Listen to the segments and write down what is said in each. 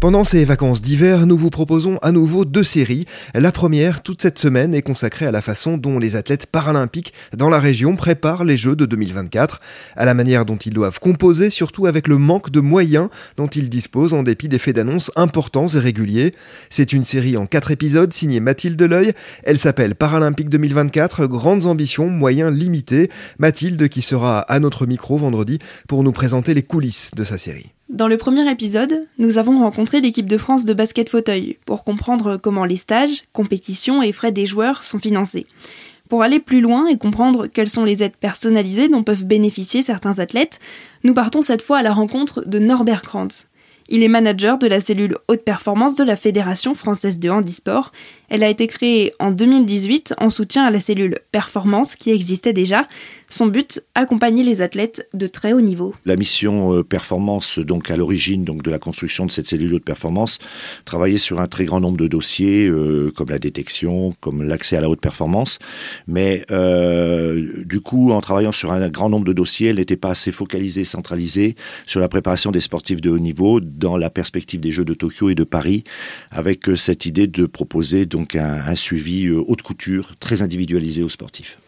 Pendant ces vacances d'hiver, nous vous proposons à nouveau deux séries. La première, toute cette semaine, est consacrée à la façon dont les athlètes paralympiques dans la région préparent les Jeux de 2024, à la manière dont ils doivent composer, surtout avec le manque de moyens dont ils disposent en dépit d'effets d'annonce importants et réguliers. C'est une série en quatre épisodes signée Mathilde L'Oeil. Elle s'appelle Paralympique 2024, grandes ambitions, moyens limités. Mathilde qui sera à notre micro vendredi pour nous présenter les coulisses de sa série. Dans le premier épisode, nous avons rencontré l'équipe de France de basket fauteuil pour comprendre comment les stages, compétitions et frais des joueurs sont financés. Pour aller plus loin et comprendre quelles sont les aides personnalisées dont peuvent bénéficier certains athlètes, nous partons cette fois à la rencontre de Norbert Krantz. Il est manager de la cellule haute performance de la Fédération française de handisport. Elle a été créée en 2018 en soutien à la cellule performance qui existait déjà son but, accompagner les athlètes de très haut niveau. La mission euh, performance, donc à l'origine donc de la construction de cette cellule de performance, travaillait sur un très grand nombre de dossiers, euh, comme la détection, comme l'accès à la haute performance. Mais euh, du coup, en travaillant sur un grand nombre de dossiers, elle n'était pas assez focalisée, centralisée sur la préparation des sportifs de haut niveau dans la perspective des Jeux de Tokyo et de Paris, avec cette idée de proposer un, un suivi haute couture très individualisé aux sportifs.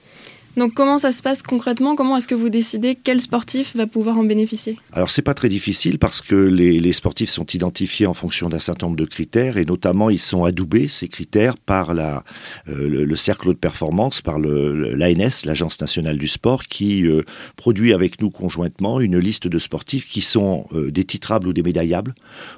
Donc comment ça se passe concrètement? Comment est-ce que vous décidez quel sportif va pouvoir en bénéficier? Alors c'est pas très difficile parce que les, sportifs sont identifiés en fonction d'un certain nombre de critères et notamment ils sont adoubés ces critères par euh, le, cercle de performance, par l'ANS, l'Agence nationale du sport, qui euh, produit avec nous conjointement une liste de sportifs qui sont euh, des titrables ou des médaillables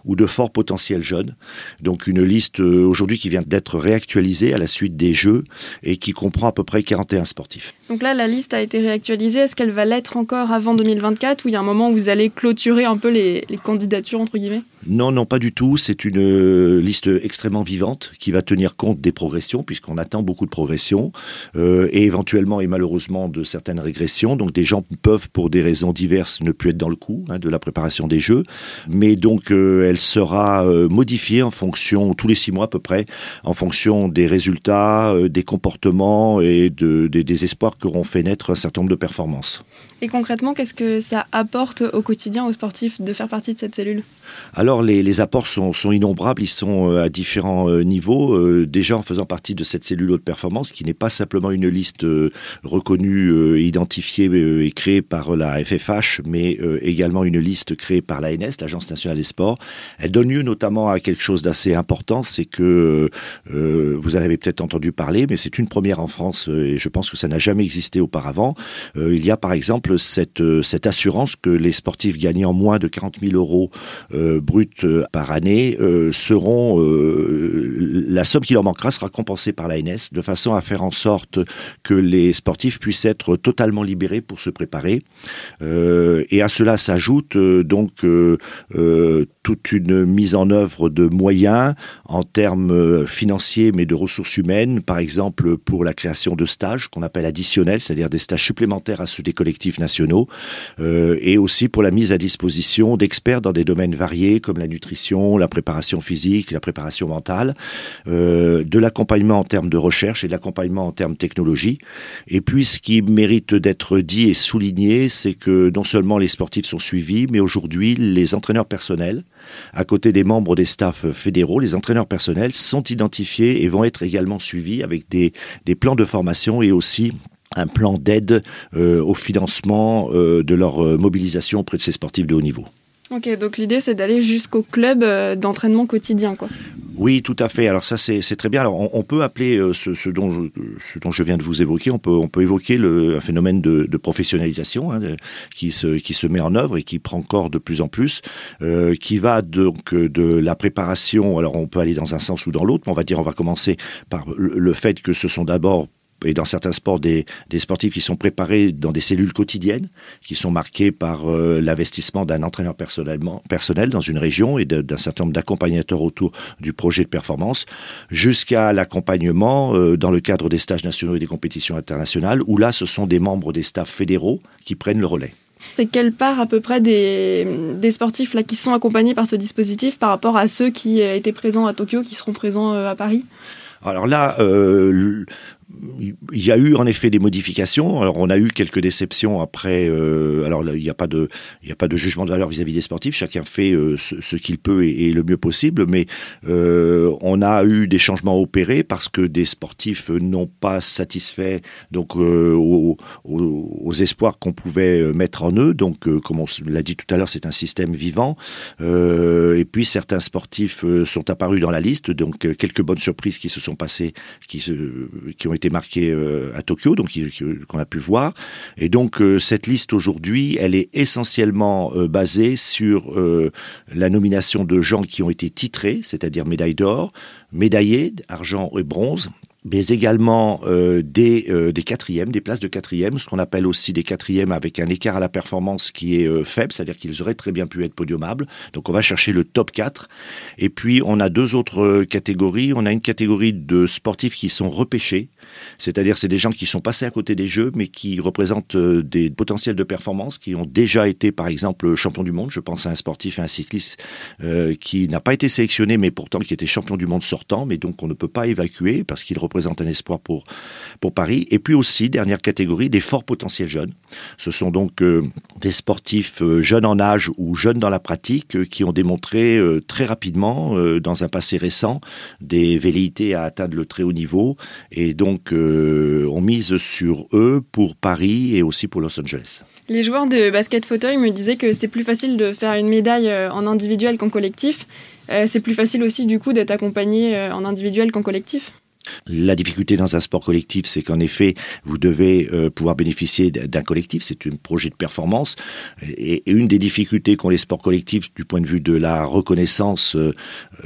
ou de fort potentiel jeunes. Donc une liste aujourd'hui qui vient d'être réactualisée à la suite des Jeux et qui comprend à peu près 41 sportifs. Donc là, la liste a été réactualisée. Est-ce qu'elle va l'être encore avant 2024 ou il y a un moment où vous allez clôturer un peu les, les candidatures, entre guillemets? Non, non, pas du tout. C'est une euh, liste extrêmement vivante qui va tenir compte des progressions, puisqu'on attend beaucoup de progressions, euh, et éventuellement et malheureusement de certaines régressions. Donc des gens peuvent, pour des raisons diverses, ne plus être dans le coup hein, de la préparation des jeux. Mais donc euh, elle sera modifiée en fonction, tous les six mois à peu près, en fonction des résultats, des comportements et de, des espoirs qu'auront fait naître un certain nombre de performances. Et concrètement, qu'est-ce que ça apporte au quotidien aux sportifs de faire partie de cette cellule? Alors, les, apports sont, innombrables, ils sont euh, à différents euh, niveaux. Euh, déjà en faisant partie de cette cellule haute performance, qui n'est pas simplement une liste reconnue, identifiée et créée par la FFH, mais également une liste créée par l'ANS, l'Agence nationale des sports. Elle donne lieu notamment à quelque chose d'assez important, c'est que vous en avez peut-être entendu parler, mais c'est une première en France et je pense que ça n'a jamais existé auparavant. il y a par exemple cette, assurance que les sportifs gagnant moins de 40 000 euros bruts euh, par année seront la somme qui leur manquera sera compensée par l'ANS de façon à faire en sorte que les sportifs puissent être totalement libérés pour se préparer. et à cela s'ajoute donc toute une mise en œuvre de moyens en termes financiers mais de ressources humaines, par exemple pour la création de stages qu'on appelle additionnels, c'est-à-dire des stages supplémentaires à ceux des collectifs nationaux, euh, et aussi pour la mise à disposition d'experts dans des domaines variés comme la nutrition, la préparation physique, la préparation mentale, euh, de l'accompagnement en termes de recherche et de l'accompagnement en termes de technologie. Et puis ce qui mérite d'être dit et souligné, c'est que non seulement les sportifs sont suivis, mais aujourd'hui les entraîneurs personnels, à côté des membres des staffs fédéraux, les entraîneurs personnels sont identifiés et vont être également suivis avec des, plans de formation et aussi un plan d'aide euh, au financement euh, de leur mobilisation auprès de ces sportifs de haut niveau. Ok, donc l'idée c'est d'aller jusqu'au club d'entraînement quotidien. Oui, tout à fait. Alors ça, c'est très bien. Alors on, peut appeler ce, dont je, ce dont je viens de vous évoquer, on peut, évoquer un phénomène de, professionnalisation hein, qui, se, qui se met en œuvre et qui prend corps de plus en plus, qui va donc de la préparation. Alors on peut aller dans un sens ou dans l'autre, mais on va dire on va commencer par le fait que ce sont d'abord et dans certains sports des, des, sportifs qui sont préparés dans des cellules quotidiennes, qui sont marquées par euh, l'investissement d'un entraîneur personnellement, personnel dans une région et d'un certain nombre d'accompagnateurs autour du projet de performance, jusqu'à l'accompagnement euh, dans le cadre des stages nationaux et des compétitions internationales, où là, ce sont des membres des staffs fédéraux qui prennent le relais. C'est quelle part à peu près des, des, sportifs là, qui sont accompagnés par ce dispositif par rapport à ceux qui étaient présents à Tokyo, qui seront présents à Paris? Alors là, euh, il y a eu en effet des modifications. Alors on a eu quelques déceptions après. Euh, alors il n'y a pas de, jugement de valeur vis-à-vis des sportifs. Chacun fait euh, ce, qu'il peut et, le mieux possible. Mais euh, on a eu des changements opérés parce que des sportifs n'ont pas satisfait donc aux, espoirs qu'on pouvait mettre en eux. Donc comme on l'a dit tout à l'heure, c'est un système vivant. et puis certains sportifs sont apparus dans la liste. Donc quelques bonnes surprises qui se sont passées, qui, qui ont été marqué euh, à Tokyo, donc qu'on a pu voir. Et donc euh, cette liste aujourd'hui, elle est essentiellement euh, basée sur la nomination de gens qui ont été titrés, c'est-à-dire médaille d'or, médaillés, argent et bronze, mais également euh, des, euh, des quatrièmes, des places de quatrième, ce qu'on appelle aussi des quatrièmes avec un écart à la performance qui est euh, faible, c'est-à-dire qu'ils auraient très bien pu être podiumables. Donc on va chercher le top 4. Et puis on a deux autres catégories. On a une catégorie de sportifs qui sont repêchés, c'est-à-dire c'est des gens qui sont passés à côté des jeux, mais qui représentent des potentiels de performance, qui ont déjà été par exemple champion du monde. Je pense à un sportif et un cycliste qui n'a pas été sélectionné, mais pourtant qui était champion du monde sortant, mais donc on ne peut pas évacuer parce qu'il représente un espoir pour, pour Paris. Et puis aussi, dernière catégorie, des forts potentiels jeunes. Ce sont donc euh, des sportifs euh, jeunes en âge ou jeunes dans la pratique euh, qui ont démontré très rapidement, dans un passé récent, des velléités à atteindre le très haut niveau. Et donc, on mise sur eux pour Paris et aussi pour Los Angeles. Les joueurs de basket fauteuil me disaient que c'est plus facile de faire une médaille en individuel qu'en collectif. c'est plus facile aussi du coup d'être accompagné en individuel qu'en collectif la difficulté dans un sport collectif, c'est qu'en effet, vous devez euh, pouvoir bénéficier d'un collectif. C'est un projet de performance. Et, une des difficultés qu'ont les sports collectifs du point de vue de la reconnaissance, euh,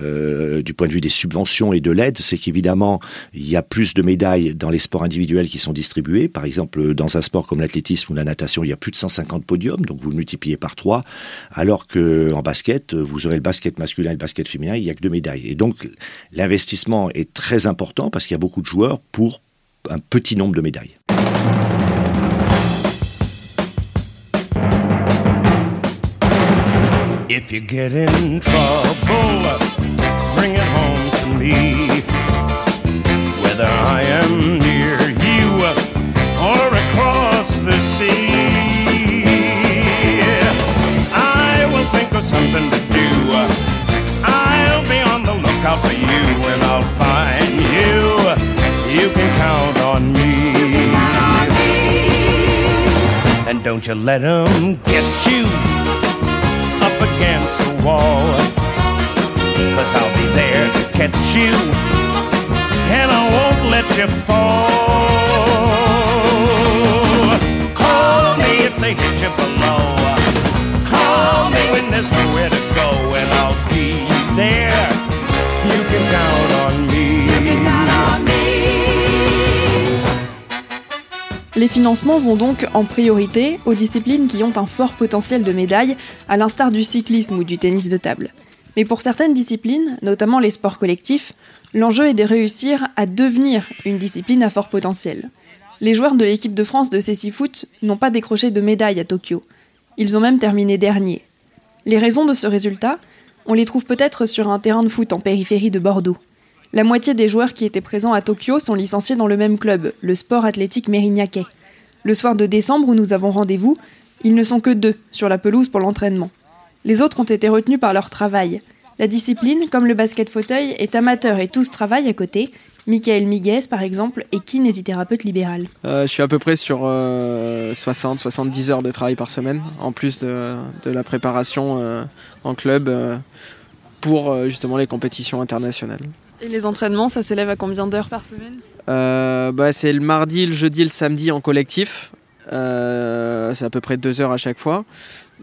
euh, du point de vue des subventions et de l'aide, c'est qu'évidemment, il y a plus de médailles dans les sports individuels qui sont distribués. Par exemple, dans un sport comme l'athlétisme ou la natation, il y a plus de 150 podiums, donc vous le multipliez par 3. Alors que en basket, vous aurez le basket masculin et le basket féminin, il n'y a que deux médailles. Et donc, l'investissement est très important parce qu'il y a beaucoup de joueurs pour un petit nombre de médailles. If you get in trouble, bring it home to me. Whether I am near you or across the sea, I will think of something don't you let them get you up against the wall. Cause I'll be there to catch you, and I won't let you fall. Les financements vont donc en priorité aux disciplines qui ont un fort potentiel de médaille, à l'instar du cyclisme ou du tennis de table. Mais pour certaines disciplines, notamment les sports collectifs, l'enjeu est de réussir à devenir une discipline à fort potentiel. Les joueurs de l'équipe de France de Foot n'ont pas décroché de médaille à Tokyo. Ils ont même terminé dernier. Les raisons de ce résultat, on les trouve peut-être sur un terrain de foot en périphérie de Bordeaux. La moitié des joueurs qui étaient présents à Tokyo sont licenciés dans le même club, le Sport Athlétique Mérignacais. Le soir de décembre où nous avons rendez-vous, ils ne sont que deux sur la pelouse pour l'entraînement. Les autres ont été retenus par leur travail. La discipline, comme le basket fauteuil, est amateur et tous travaillent à côté. Michael Miguez, par exemple, est kinésithérapeute libéral. Euh, je suis à peu près sur 60-70 euh, heures de travail par semaine, en plus de, la préparation euh, en club pour justement les compétitions internationales. Et les entraînements, ça s'élève à combien d'heures par semaine euh, bah, C'est le mardi, le jeudi le samedi en collectif. Euh, c'est à peu près deux heures à chaque fois.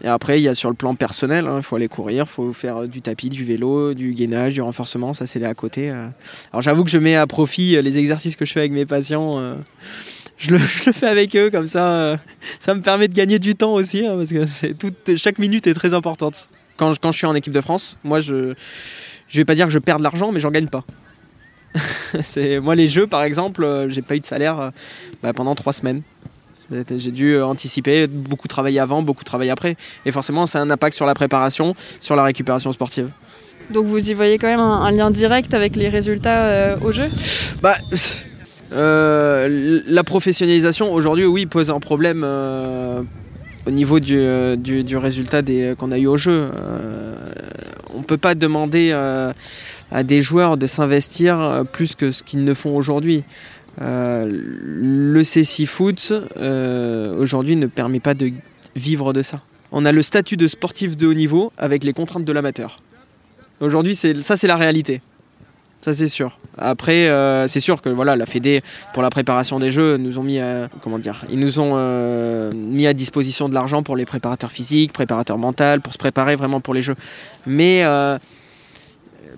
Et après, il y a sur le plan personnel, hein, il faut aller courir, il faut faire du tapis, du vélo, du gainage, du renforcement, ça c'est là à côté. Euh. Alors j'avoue que je mets à profit les exercices que je fais avec mes patients. Je le, fais avec eux, comme ça, ça me permet de gagner du temps aussi, hein, parce que chaque minute est très importante. Quand je suis en équipe de France, moi je je vais pas dire que je perds de l'argent, mais j'en gagne pas. c'est moi les jeux par exemple, euh, j'ai pas eu de salaire euh, bah, pendant trois semaines. J'ai dû anticiper, beaucoup travailler avant, beaucoup travailler après. Et forcément, ça a un impact sur la préparation, sur la récupération sportive. Donc vous y voyez quand même un, lien direct avec les résultats au jeu? Bah, La professionnalisation aujourd'hui, oui, pose un problème au niveau du, euh, du, résultat qu'on a eu au jeu. Euh, on peut pas demander euh, à des joueurs de s'investir plus que ce qu'ils ne font aujourd'hui. le C6 Foot aujourd'hui ne permet pas de vivre de ça. On a le statut de sportif de haut niveau avec les contraintes de l'amateur. Aujourd'hui, ça c'est la réalité. Ça c'est sûr. Après, euh, c'est sûr que voilà, la Fédé pour la préparation des jeux nous ont mis, à, comment dire, ils nous ont euh, mis à disposition de l'argent pour les préparateurs physiques, préparateurs mentaux, pour se préparer vraiment pour les jeux. Mais euh,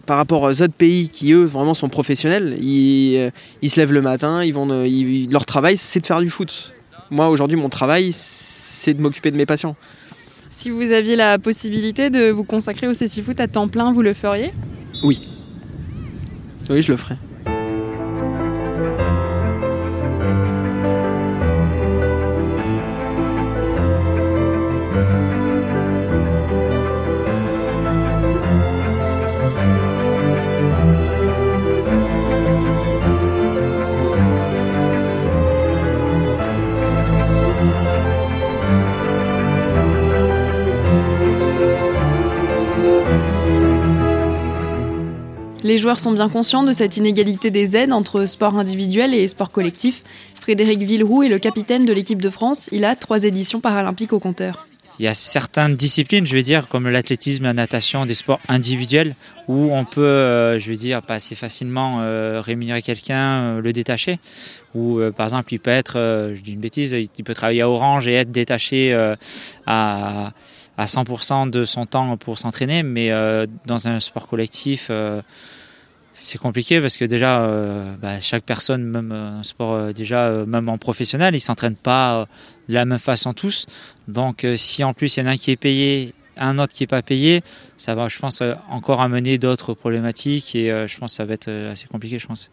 par rapport aux autres pays qui eux vraiment sont professionnels, ils, se lèvent le matin, ils vont, leur travail c'est de faire du foot. Moi aujourd'hui mon travail c'est de m'occuper de mes patients. Si vous aviez la possibilité de vous consacrer au CC Foot à temps plein, vous le feriez? Oui. Oui, je le ferai. Les joueurs sont bien conscients de cette inégalité des aides entre sport individuel et sport collectif. Frédéric Villeroux est le capitaine de l'équipe de France. Il a trois éditions paralympiques au compteur. Il y a certaines disciplines, je veux dire, comme l'athlétisme, la natation, des sports individuels, où on peut, euh, je veux dire, pas assez facilement euh, rémunérer quelqu'un, euh, le détacher. Ou par exemple, il peut être, je dis une bêtise, il peut travailler à Orange et être détaché à, à 100% de son temps pour s'entraîner, mais dans un sport collectif c'est compliqué parce que déjà euh, bah, chaque personne même en sport euh, déjà euh, même en professionnel ils s'entraînent pas de la même façon tous. Donc si en plus il y en a un qui est payé un autre qui est pas payé ça va je pense encore amener d'autres problématiques et je pense que ça va être assez compliqué je pense.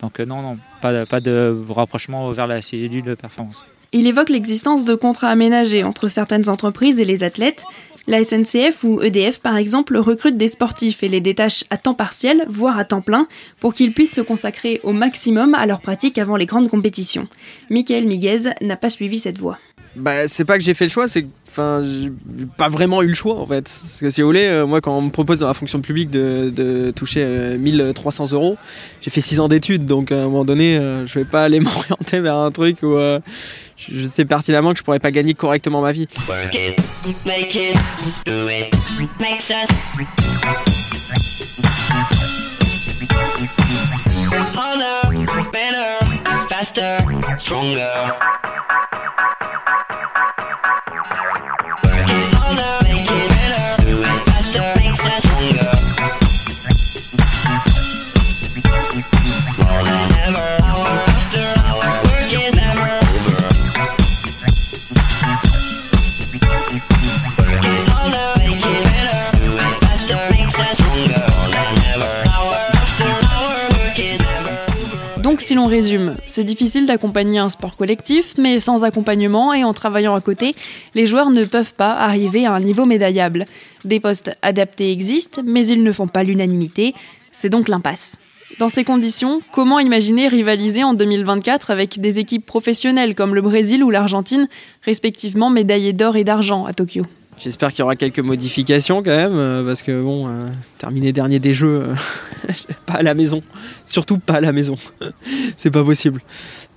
Donc non non pas, pas de rapprochement vers la cellule de performance il évoque l'existence de contrats aménagés entre certaines entreprises et les athlètes la SNCF ou EDF, par exemple, recrute des sportifs et les détache à temps partiel, voire à temps plein, pour qu'ils puissent se consacrer au maximum à leur pratique avant les grandes compétitions. Michael Miguez n'a pas suivi cette voie. Bah, c'est pas que j'ai fait le choix, c'est que enfin, j'ai pas vraiment eu le choix en fait. Parce que si vous voulez, euh, moi quand on me propose dans la fonction publique de, toucher 1300 euh, euros, j'ai fait 6 ans d'études, donc à un moment donné, euh, je vais pas aller m'orienter vers un truc où je sais pertinemment que je pourrais pas gagner correctement ma vie. Si l'on résume, c'est difficile d'accompagner un sport collectif, mais sans accompagnement et en travaillant à côté, les joueurs ne peuvent pas arriver à un niveau médaillable. Des postes adaptés existent, mais ils ne font pas l'unanimité. C'est donc l'impasse. Dans ces conditions, comment imaginer rivaliser en 2024 avec des équipes professionnelles comme le Brésil ou l'Argentine, respectivement médaillées d'or et d'argent à Tokyo? J'espère qu'il y aura quelques modifications quand même, euh, parce que bon, euh, terminer dernier des jeux, euh, pas à la maison, surtout pas à la maison, c'est pas possible.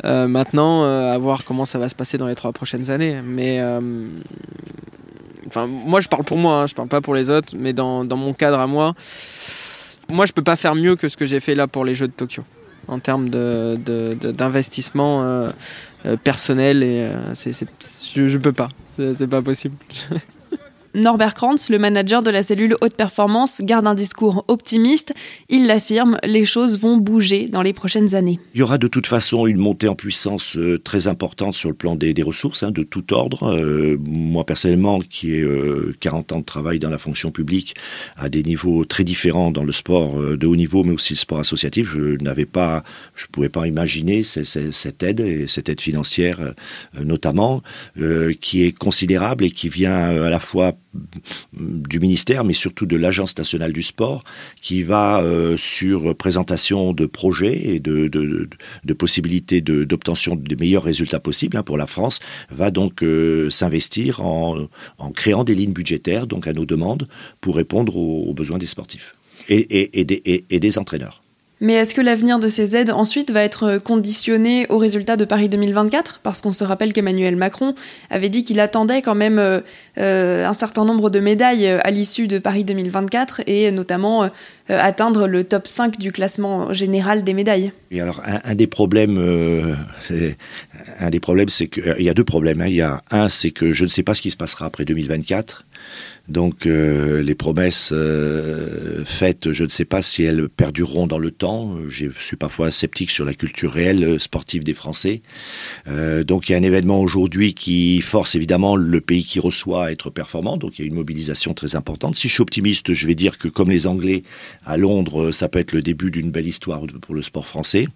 maintenant, à voir comment ça va se passer dans les trois prochaines années. Mais enfin, moi je parle pour moi, hein, je parle pas pour les autres, mais dans, mon cadre à moi, moi je peux pas faire mieux que ce que j'ai fait là pour les Jeux de Tokyo en termes d'investissement personnel et c'est, je, je peux pas, c'est pas possible. Norbert Krantz, le manager de la cellule haute performance, garde un discours optimiste. Il l'affirme, les choses vont bouger dans les prochaines années. Il y aura de toute façon une montée en puissance euh, très importante sur le plan des, ressources, hein, de tout ordre. Euh, moi personnellement, qui ai 40 ans de travail dans la fonction publique, à des niveaux très différents dans le sport de haut niveau, mais aussi le sport associatif, je n'avais pas, je pouvais pas imaginer cette aide et cette aide financière notamment, qui est considérable et qui vient à la fois du ministère, mais surtout de l'Agence nationale du sport, qui va euh, sur présentation de projets et de, de, possibilités d'obtention des meilleurs résultats possibles hein, pour la France, va donc euh, s'investir en, créant des lignes budgétaires, donc à nos demandes, pour répondre aux, besoins des sportifs et, et des entraîneurs. Mais est-ce que l'avenir de ces aides ensuite va être conditionné aux résultats de Paris 2024 Parce qu'on se rappelle qu'Emmanuel Macron avait dit qu'il attendait quand même euh, euh, un certain nombre de médailles à l'issue de Paris 2024 et notamment euh, atteindre le top 5 du classement général des médailles. Et alors un, des problèmes, problèmes, c'est qu'il y a deux problèmes. Hein. Il y a un, c'est que je ne sais pas ce qui se passera après 2024. Donc euh, les promesses euh, faites, je ne sais pas si elles perdureront dans le temps. Je suis parfois sceptique sur la culture réelle sportive des Français. Euh, donc il y a un événement aujourd'hui qui force évidemment le pays qui reçoit à être performant. Donc il y a une mobilisation très importante. Si je suis optimiste, je vais dire que comme les Anglais à Londres, ça peut être le début d'une belle histoire pour le sport français.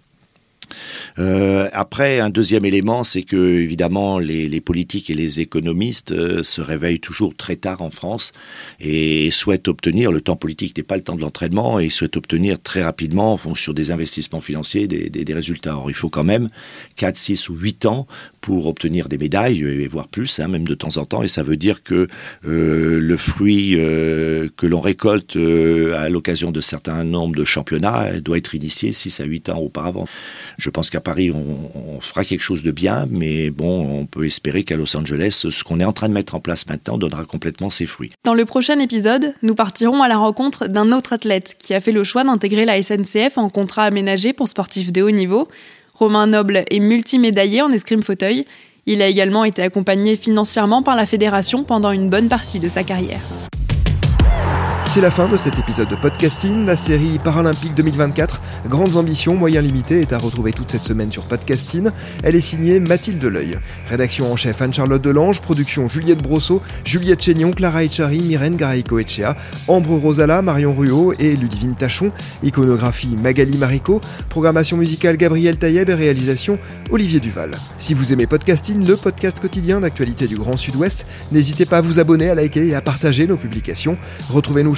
Euh, après, un deuxième élément, c'est que évidemment les, politiques et les économistes euh, se réveillent toujours très tard en France et souhaitent obtenir, le temps politique n'est pas le temps de l'entraînement, et ils souhaitent obtenir très rapidement, en fonction des investissements financiers, des, résultats. Or, il faut quand même 4, 6 ou 8 ans pour obtenir des médailles, et voire plus, hein, même de temps en temps, et ça veut dire que euh, le fruit que l'on récolte à l'occasion de certains nombres de championnats doit être initié 6 à 8 ans auparavant. Je pense qu'à Paris, on, fera quelque chose de bien, mais bon, on peut espérer qu'à Los Angeles, ce qu'on est en train de mettre en place maintenant donnera complètement ses fruits. Dans le prochain épisode, nous partirons à la rencontre d'un autre athlète qui a fait le choix d'intégrer la SNCF en contrat aménagé pour sportifs de haut niveau. Romain Noble est multimédaillé en escrime fauteuil. Il a également été accompagné financièrement par la fédération pendant une bonne partie de sa carrière. C'est la fin de cet épisode de podcasting. La série Paralympique 2024, Grandes ambitions, moyens limités, est à retrouver toute cette semaine sur podcasting. Elle est signée Mathilde L'Oeil. Rédaction en chef Anne-Charlotte Delange, production Juliette Brosseau, Juliette Chénion, Clara Echari, Myrène Garaïco Echea, Ambre Rosala, Marion Ruot et Ludivine Tachon. Iconographie Magali Marico. Programmation musicale Gabriel Taïeb et réalisation Olivier Duval. Si vous aimez podcasting, le podcast quotidien d'actualité du Grand Sud-Ouest, n'hésitez pas à vous abonner, à liker et à partager nos publications. Retrouvez-nous